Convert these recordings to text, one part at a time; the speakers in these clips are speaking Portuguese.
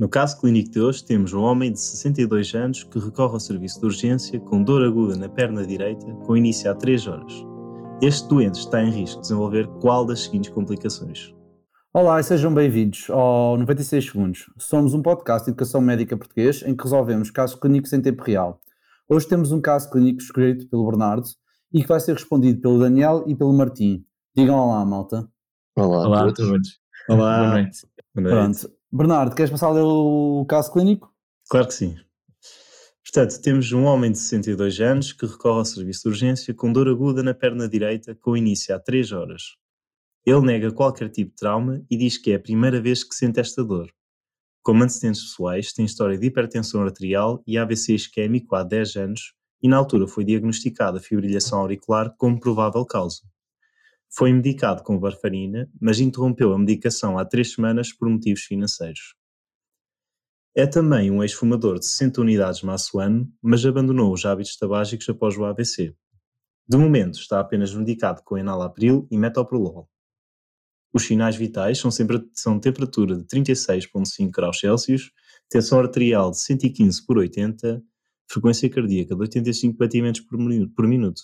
No caso clínico de hoje, temos um homem de 62 anos que recorre ao serviço de urgência com dor aguda na perna direita, com início há 3 horas. Este doente está em risco de desenvolver qual das seguintes complicações? Olá e sejam bem-vindos ao 96 Segundos. Somos um podcast de educação médica português em que resolvemos casos clínicos em tempo real. Hoje temos um caso clínico escrito pelo Bernardo e que vai ser respondido pelo Daniel e pelo Martim. Digam olá, malta. Olá, Olá a todos. Olá. Boa noite. Boa noite. Pronto. Bernardo, queres passar o caso clínico? Claro que sim. Portanto, temos um homem de 62 anos que recorre ao serviço de urgência com dor aguda na perna direita, com início há 3 horas. Ele nega qualquer tipo de trauma e diz que é a primeira vez que sente esta dor. Como antecedentes pessoais, tem história de hipertensão arterial e AVC isquémico há 10 anos e na altura foi diagnosticada fibrilhação auricular como provável causa. Foi medicado com varfarina, mas interrompeu a medicação há três semanas por motivos financeiros. É também um ex-fumador de 60 unidades maço ano, mas abandonou os hábitos tabágicos após o AVC. De momento, está apenas medicado com enalapril e metoprolol. Os sinais vitais são, sempre, são temperatura de 36,5 graus Celsius, tensão arterial de 115 por 80, frequência cardíaca de 85 batimentos por minuto.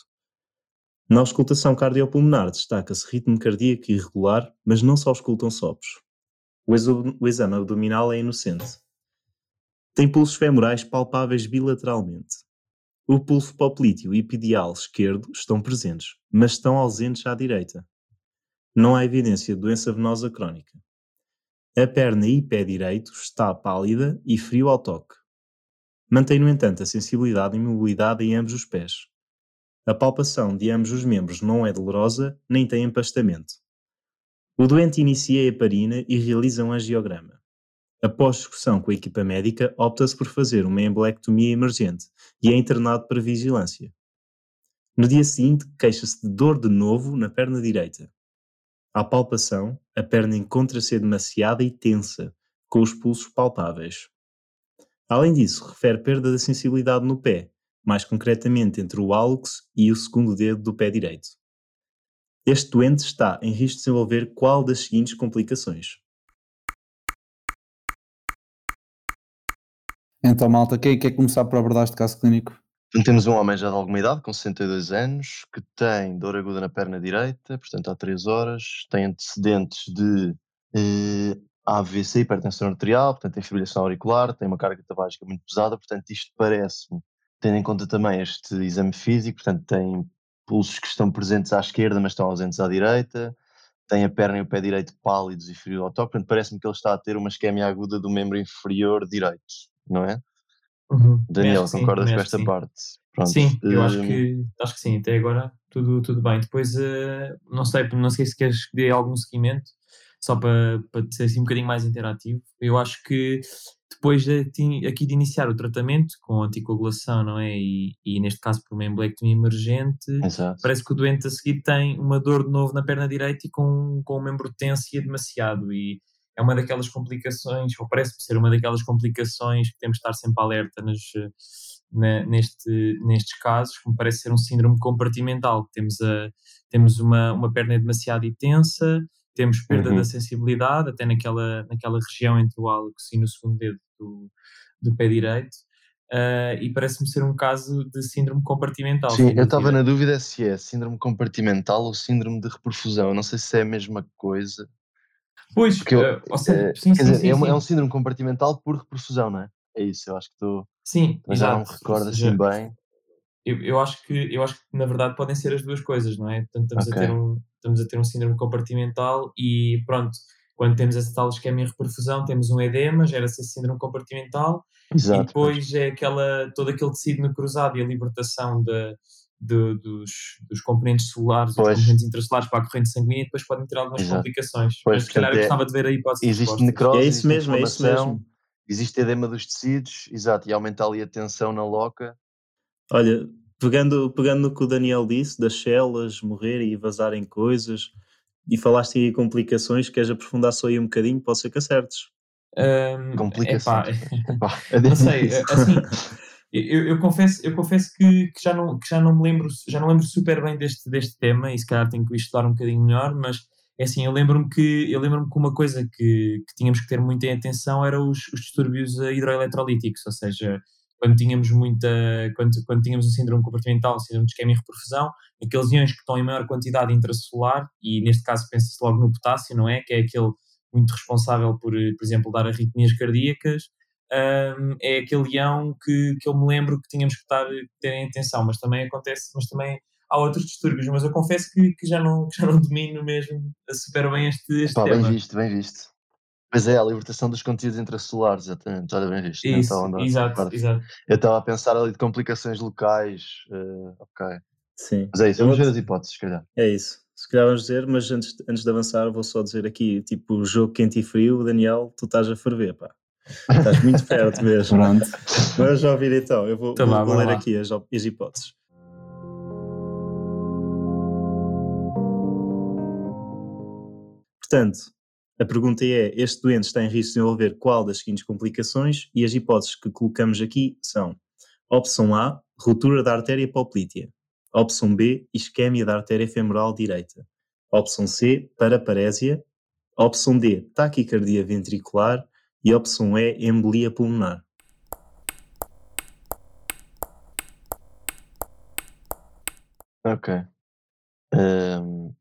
Na auscultação cardiopulmonar destaca-se ritmo cardíaco irregular, mas não só auscultam sopros. O, o exame abdominal é inocente. Tem pulsos femorais palpáveis bilateralmente. O pulso poplíteo e epidial esquerdo estão presentes, mas estão ausentes à direita. Não há evidência de doença venosa crónica. A perna e pé direito está pálida e frio ao toque. Mantém, no entanto, a sensibilidade e mobilidade em ambos os pés. A palpação de ambos os membros não é dolorosa nem tem empastamento. O doente inicia a heparina e realiza um angiograma. Após discussão com a equipa médica, opta-se por fazer uma embolectomia emergente e é internado para vigilância. No dia seguinte, queixa-se de dor de novo na perna direita. À palpação, a perna encontra-se demasiada e tensa, com os pulsos palpáveis. Além disso, refere perda da sensibilidade no pé, mais concretamente entre o hálux e o segundo dedo do pé direito. Este doente está em risco de desenvolver qual das seguintes complicações? Então, malta, quem quer começar por abordar este caso clínico? Então, temos um homem já de alguma idade, com 62 anos, que tem dor aguda na perna direita, portanto há 3 horas, tem antecedentes de eh, AVC, hipertensão arterial, portanto tem fibrilação auricular, tem uma carga tabágica muito pesada, portanto isto parece-me tendo em conta também este exame físico, portanto, tem pulsos que estão presentes à esquerda, mas estão ausentes à direita, tem a perna e o pé direito pálidos e frio ao toque, portanto, parece-me que ele está a ter uma isquemia aguda do membro inferior direito, não é? Uhum. Daniel, Acho que sim, concordas com esta sim. parte? Pronto. Sim, eu acho hum, que, acho que sim, até agora tudo, tudo bem. Depois, eh, não sei, não sei se queres que dê algum seguimento, só para, para ser assim um bocadinho mais interativo. Eu acho que depois de, aqui de iniciar o tratamento com anticoagulação, não é? E, e neste caso por uma embolectomia emergente, Exato. parece que o doente a seguir tem uma dor de novo na perna direita e com, com o membro tenso e é demasiado. E é uma daquelas complicações, ou parece-me ser uma daquelas complicações que temos de estar sempre alerta nas, na- neste, nestes casos, me parece ser um síndrome compartimental. que Temos, a, temos uma, uma perna demasiado tensa, temos perda Uhum. da sensibilidade, até naquela, naquela região entre o hálux e no segundo dedo do, do pé direito. ah, e parece-me ser um caso de síndrome compartimental. Sim, eu estava na dúvida se é síndrome compartimental ou síndrome de reperfusão. Eu não sei se é a mesma coisa. Pois, Porque eu, ou seja, eh, sim, sim, dizer, sim, é, um, é um síndrome compartimental por reperfusão, não é? É isso, eu acho que estou. Sim, Mas já não me exato. recordo Ou seja, assim bem. eu, eu acho que eu acho que na verdade podem ser as duas coisas, não é? Portanto, estamos Ok. a ter um estamos a ter um síndrome compartimental e pronto, quando temos essa tal isquemia e reperfusão, temos um edema, gera-se esse síndrome compartimental e Exato. pois. depois é aquela todo aquele tecido necrosado e a libertação da de- dos, dos componentes celulares, dos Pois. componentes intracelulares para a corrente sanguínea e depois podem ter algumas Exato. complicações. Pois, Mas se calhar eu é- gostava de ver a hipótese de Existe necrose, É isso mesmo, é isso inflamação, mesmo. existe edema dos tecidos, exato, e aumenta ali a tensão na loca. Olha, pegando, pegando no que o Daniel disse, das células morrerem e vazarem coisas, e falaste aí em complicações, queres aprofundar só aí um bocadinho? Pode ser que acertes. Hum, Complicações. epá, Pá, é Não sei, assim, eu, eu confesso, eu confesso que, que já, não, que já não me lembro, já não lembro super bem deste, deste tema e se calhar tenho que estudar um bocadinho melhor, mas é assim, eu lembro-me que, eu lembro que uma coisa que, que tínhamos que ter muita atenção era os, os distúrbios hidroeletrolíticos, ou seja, quando tínhamos muita, quando, quando tínhamos um síndrome compartimental, um síndrome de esquema e reperfusão, aqueles íons que estão em maior quantidade intracelular, e neste caso pensa-se logo no potássio, não é? Que é aquele muito responsável por, por exemplo, dar arritmias cardíacas, um, é aquele ião que, que eu me lembro que tínhamos que estar, ter em atenção, mas também acontece, mas também há outros distúrbios, mas eu confesso que, que já, não, que já não domino mesmo super bem este, este Pá, tema. bem visto, bem visto. Pois é, a libertação dos conteúdos intracelulares, exatamente, olha bem visto. não Isso, nessa exato, exato. Eu estava a pensar ali de complicações locais, eh, ok. Sim. Mas é isso, vamos ver as hipóteses, se calhar. É isso. Se calhar vamos dizer, mas antes, antes de avançar, vou só dizer aqui: tipo, jogo quente e frio, Daniel, tu estás a ferver, pá. Estás muito perto mesmo. Pronto. Vamos já ouvir então. Eu vou, Então vou- ler lá. aqui as, as hipóteses. Portanto, a pergunta é: este doente está em risco de desenvolver qual das seguintes complicações? E as hipóteses que colocamos aqui são: opção A, ruptura da artéria poplítea. Opção B, isquémia da artéria femoral direita. Opção C, paraparésia. Opção D, taquicardia ventricular. E opção E, embolia pulmonar. Ok. Ahm,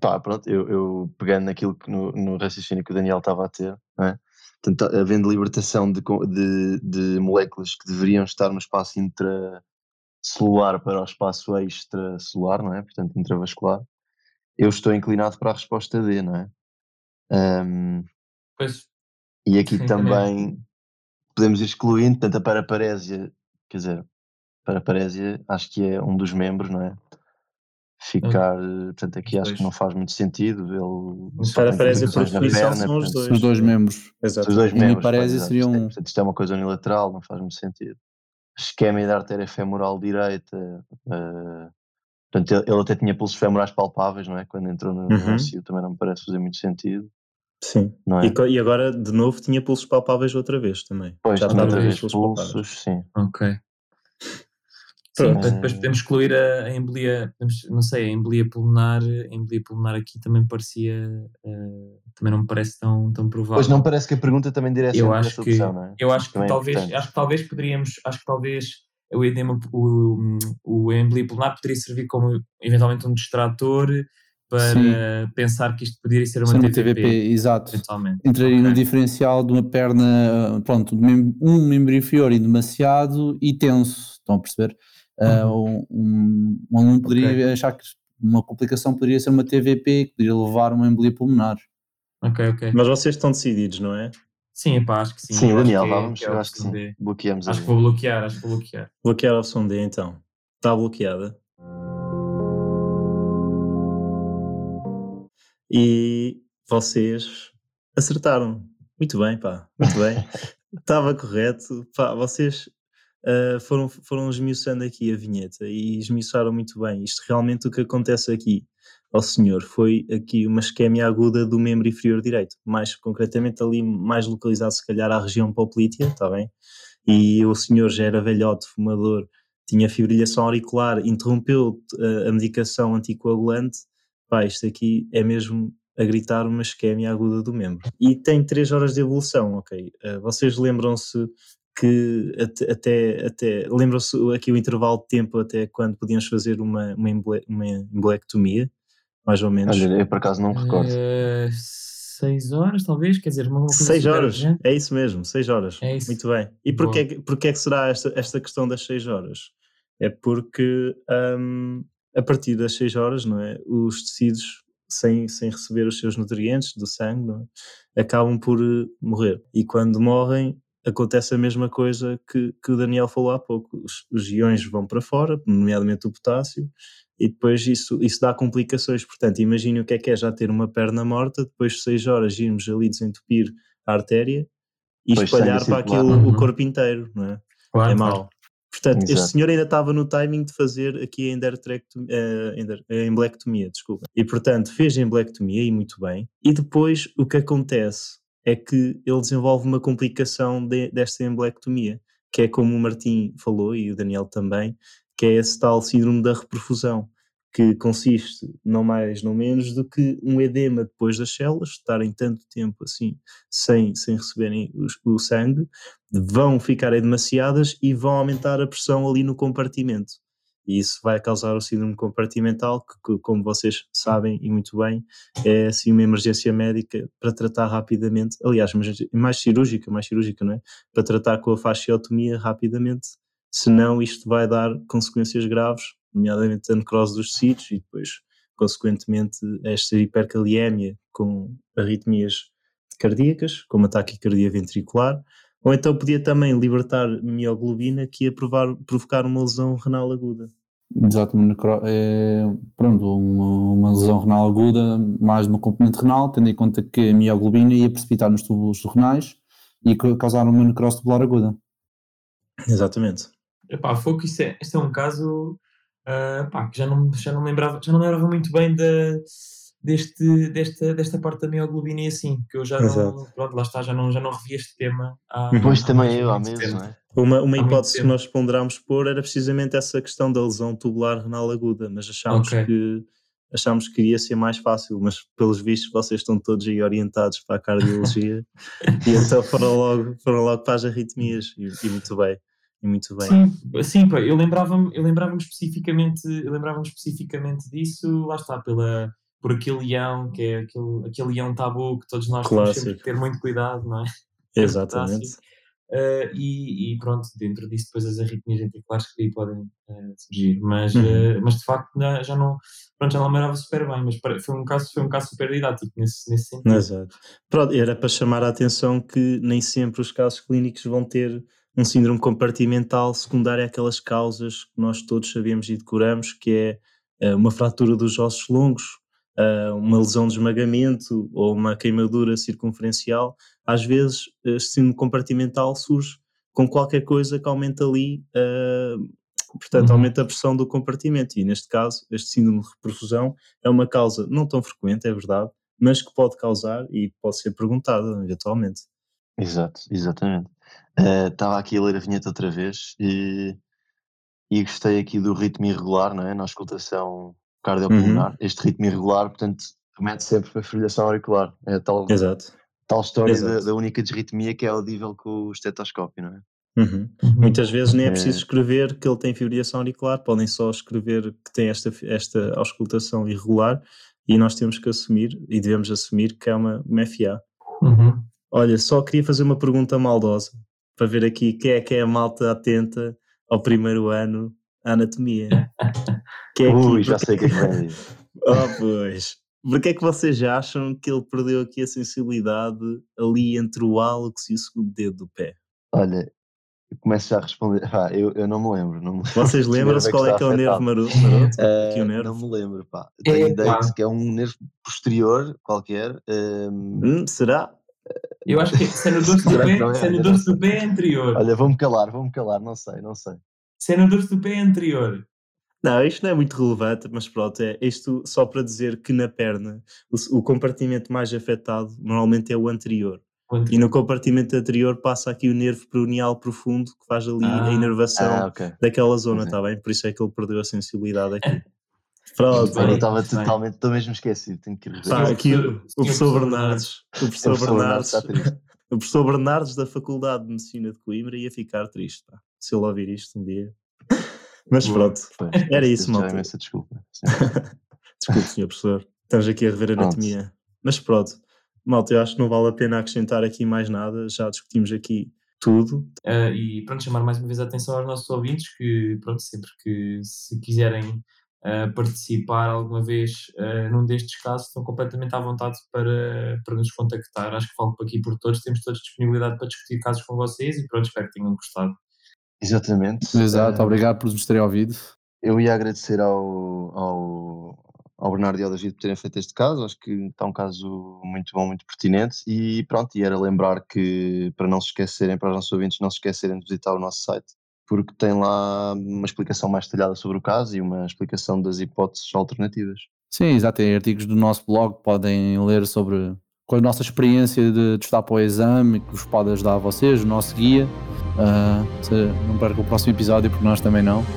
pá, pronto, eu, eu pegando naquilo que no, no raciocínio que o Daniel estava a ter, não é? Portanto, havendo libertação de, de, de moléculas que deveriam estar no espaço intracelular para o espaço extracelular, não é? Portanto, intravascular, eu estou inclinado para a resposta D, não é? Ahm, Pois, e aqui Sim, também podemos ir excluindo, portanto, a paraparésia, quer dizer, paraparésia acho que é um dos membros, não é? Ficar, eh, portanto, aqui acho que não faz muito sentido. Ele na definição, perna, são os portanto, dois. Os dois membros. Exato. os dois E membros. exato. seria Isto é- um- Portanto, isto é uma coisa unilateral, não faz muito sentido. Esquema da artéria femoral direita. eh, portanto, ele, ele até tinha pulsos femorais palpáveis, não é? Quando entrou no, Uhum. ICU também não me parece fazer muito sentido, Sim. não é? E, e agora, de novo, tinha pulsos palpáveis outra vez também. Pois, Já outra vez pulsos palpáveis. pulsos, sim. ok. Sim, Pronto. depois podemos excluir a, a embolia, não sei, a embolia pulmonar, a embolia pulmonar aqui também parecia, eh, também não me parece tão, tão provável. Pois não parece que a pergunta também direciona eu para acho essa que, opção, não é? eu acho que Também é talvez, importante. acho que talvez poderíamos, acho que talvez o edema, o, o embolia pulmonar poderia servir como eventualmente um distrator para pensar que isto poderia ser uma, Ser uma TVP, TVP, exato. eventualmente. Entraria no Ok. diferencial de uma perna, pronto, de mem- um membro inferior e demasiado e tenso. Estão a perceber? Ah, um, um, um aluno poderia Ok. achar que uma complicação poderia ser uma TVP, que poderia levar a uma embolia pulmonar. Ok, ok. Mas vocês estão decididos, não é? Sim, epá, acho que sim. Sim, acho Daniel, que é- vamos, que é a eu acho que sim. D. Bloqueamos Acho que vou bloquear, acho que vou bloquear. Bloquear a opção D então. Está bloqueada. E vocês acertaram. Muito bem, pá. Muito bem. Estava correto. Pá, vocês ah, foram, foram esmiuçando aqui a vinheta e esmiuçaram muito bem. Isto realmente o que acontece aqui ao senhor foi aqui uma isquémia aguda do membro inferior direito. Mais concretamente ali, mais localizado se calhar à região poplítea, está bem? E o senhor já era velhote, fumador, tinha fibrilhação auricular, interrompeu uh, a medicação anticoagulante, pá, isto aqui é mesmo a gritar uma isquémia aguda do membro. E tem 3 horas de evolução, ok? Uh, vocês lembram-se que até, até, até lembram-se aqui o intervalo de tempo até quando podíamos fazer uma, uma, embole, uma embolectomia, mais ou menos? Olha, eu por acaso não me recordo. Uh, seis horas, talvez, quer dizer, uma coisa Seis super horas, é isso mesmo, seis horas. É isso. Muito bem. E Boa. porquê, que- porquê que será esta, esta questão das seis horas? É porque hum, a partir das seis horas, não é? Os tecidos, sem, sem receber os seus nutrientes do sangue, não é? acabam por eh, morrer. E quando morrem, acontece a mesma coisa que, que o Daniel falou há pouco. Os, os iões vão para fora, nomeadamente o potássio, e depois isso, isso dá complicações. Portanto, imagine o que é que é já ter uma perna morta, depois de seis horas irmos ali desentupir a artéria e Depois espalhar para aquilo Uhum. o corpo inteiro, não é? Claro, é claro. mau. Portanto, este Exato. senhor ainda estava no timing de fazer aqui a, eh, a embolectomia, desculpa. E portanto fez a embolectomia e muito bem. E depois o que acontece é que ele desenvolve uma complicação de- desta embolectomia, que é como o Martim falou e o Daniel também, que é esse tal síndrome da reperfusão, que consiste não mais não menos do que um edema depois das células estarem tanto tempo assim sem, sem receberem o, o sangue, vão ficar demasiadas e vão aumentar a pressão ali no compartimento. E isso vai causar o síndrome compartimental, que, como vocês sabem e muito bem, é assim uma emergência médica para tratar rapidamente, aliás, mais cirúrgica, mais cirúrgica, não é? Para tratar com a fasciotomia rapidamente, senão isto vai dar consequências graves nomeadamente a necrose dos tecidos e depois, consequentemente, esta hipercaliemia com arritmias cardíacas, como a taquicardia ventricular, ou então podia também libertar mioglobina que ia provar, provocar uma lesão renal aguda. Exato, é, pronto, uma, uma, lesão renal aguda, mais uma componente renal, tendo em conta que a mioglobina ia precipitar nos túbulos renais e causar uma necrose tubular aguda. Exatamente. Epá, foi que isso é, este é um caso Uh, pá, que já não, já não lembrava, já não lembrava muito bem da, deste, desta, desta parte da mioglobina e assim, que eu já Exato. não, pronto, lá está, já não, já não revi este tema há, Depois há também eu, há mesmo, não é? Uma, uma hipótese que nós ponderámos pôr era precisamente essa questão da lesão tubular renal aguda, mas achámos okay. que achámos que iria ser mais fácil, mas pelos vistos vocês estão todos aí orientados para a cardiologia e então foram logo, foram logo para as arritmias e, e muito bem e muito bem. Sim, sim pá, eu lembrava-me lembrava especificamente, eu lembrava especificamente disso, lá está, pela, por aquele leão, que é aquele, aquele leão tabu que todos nós Clássico. temos que ter muito cuidado, não é? Exatamente. Uh, e, e, pronto, dentro disso depois as arritmias ventriculares que aí podem uh, surgir, mas, uhum. uh, mas de facto já não, pronto, já não lembrava super bem, mas foi um caso, foi um caso super didático nesse, nesse sentido. Exato. Pronto, era para chamar a atenção que nem sempre os casos clínicos vão ter um síndrome compartimental secundário àquelas causas que nós todos sabemos e decoramos, que é uma fratura dos ossos longos, uh, uma lesão de esmagamento ou uma queimadura circunferencial. Às vezes, este síndrome compartimental surge com qualquer coisa que aumenta ali, uh, portanto, uhum. aumenta a pressão do compartimento. E neste caso, este síndrome de reperfusão é uma causa não tão frequente, é verdade, mas que pode causar e pode ser perguntada eventualmente. Exato, exatamente. Eh, estava aqui a ler a vinheta outra vez e, e gostei aqui do ritmo irregular, não é? Na auscultação cardiopulmonar. Uhum. Este ritmo irregular, portanto, remete sempre para a fibrilação auricular. É tal, Exato. tal história da, da, única desritmia que é audível com o estetoscópio, não é? Uhum. Uhum. Muitas vezes nem é, é preciso escrever que ele tem fibrilação auricular, podem só escrever que tem esta, esta auscultação irregular e nós temos que assumir e devemos assumir que é uma, uma FA. Uhum. Olha, só queria fazer uma pergunta maldosa para ver aqui quem é que é a malta atenta ao primeiro ano à anatomia. Que é aqui, Ui, já sei que é que vem. oh, pois. Porquê é que vocês acham que ele perdeu aqui a sensibilidade ali entre o hálux e o segundo dedo do pé? Olha, eu começo já a responder. Ah, eu, eu não me lembro. Não me... Vocês lembram-se qual é que é o nervo maroto? maroto? Uh, o nervo? Não me lembro, pá. Tenho é, ideia que é um nervo posterior qualquer. Um... Hum, será? Eu acho que se é no dorso do pé, é, se é no dorso do pé é anterior. Olha, vou-me calar, vou-me calar, não sei, não sei. Dorso do pé anterior. Não, isto não é muito relevante, mas pronto, é isto só para dizer que na perna o, o compartimento mais afetado normalmente é o anterior. o anterior. E no compartimento anterior passa aqui o nervo peroneal profundo que faz ali ah. a inervação ah, okay. daquela zona, está bem? Por isso é que ele perdeu a sensibilidade aqui. Pronto, eu estava totalmente, estou mesmo esquecido, tenho que ir. Pá, aqui o, o professor Bernardes, o professor Bernardes, o professor Bernardes da Faculdade de Medicina de Coimbra ia ficar triste, pá, se ele ouvir isto um dia. Mas pronto, era isso, malta. desculpa. desculpe, senhor professor, estamos aqui a rever a anatomia. Mas pronto, malta, eu acho que não vale a pena acrescentar aqui mais nada, já discutimos aqui tudo. Uh, e pronto, chamar mais uma vez a atenção aos nossos ouvintes que, pronto, sempre que se quiserem uh, participar alguma vez uh, num destes casos, estão completamente à vontade para, para nos contactar. Acho que falo aqui por todos, temos toda disponibilidade para discutir casos com vocês e pronto, espero que tenham gostado. Exatamente. Exato, uh, obrigado por nos terem ouvido. Eu ia agradecer ao, ao, ao Bernardo e ao David por terem feito este caso, acho que está um caso muito bom, muito pertinente e pronto, e era lembrar que para não se esquecerem, para os nossos ouvintes não se esquecerem de visitar o nosso site porque tem lá uma explicação mais detalhada sobre o caso e uma explicação das hipóteses alternativas. Sim, exato. Tem artigos do nosso blog, podem ler sobre com a nossa experiência de, de estar para o exame, que vos pode ajudar a vocês, o nosso guia. Uh, não perca o próximo episódio, porque nós também não.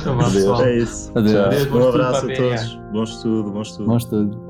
Então Adeus. É isso. Adeus. Adeus, Um abraço a todos. Bom estudo, bom estudo. Bom estudo.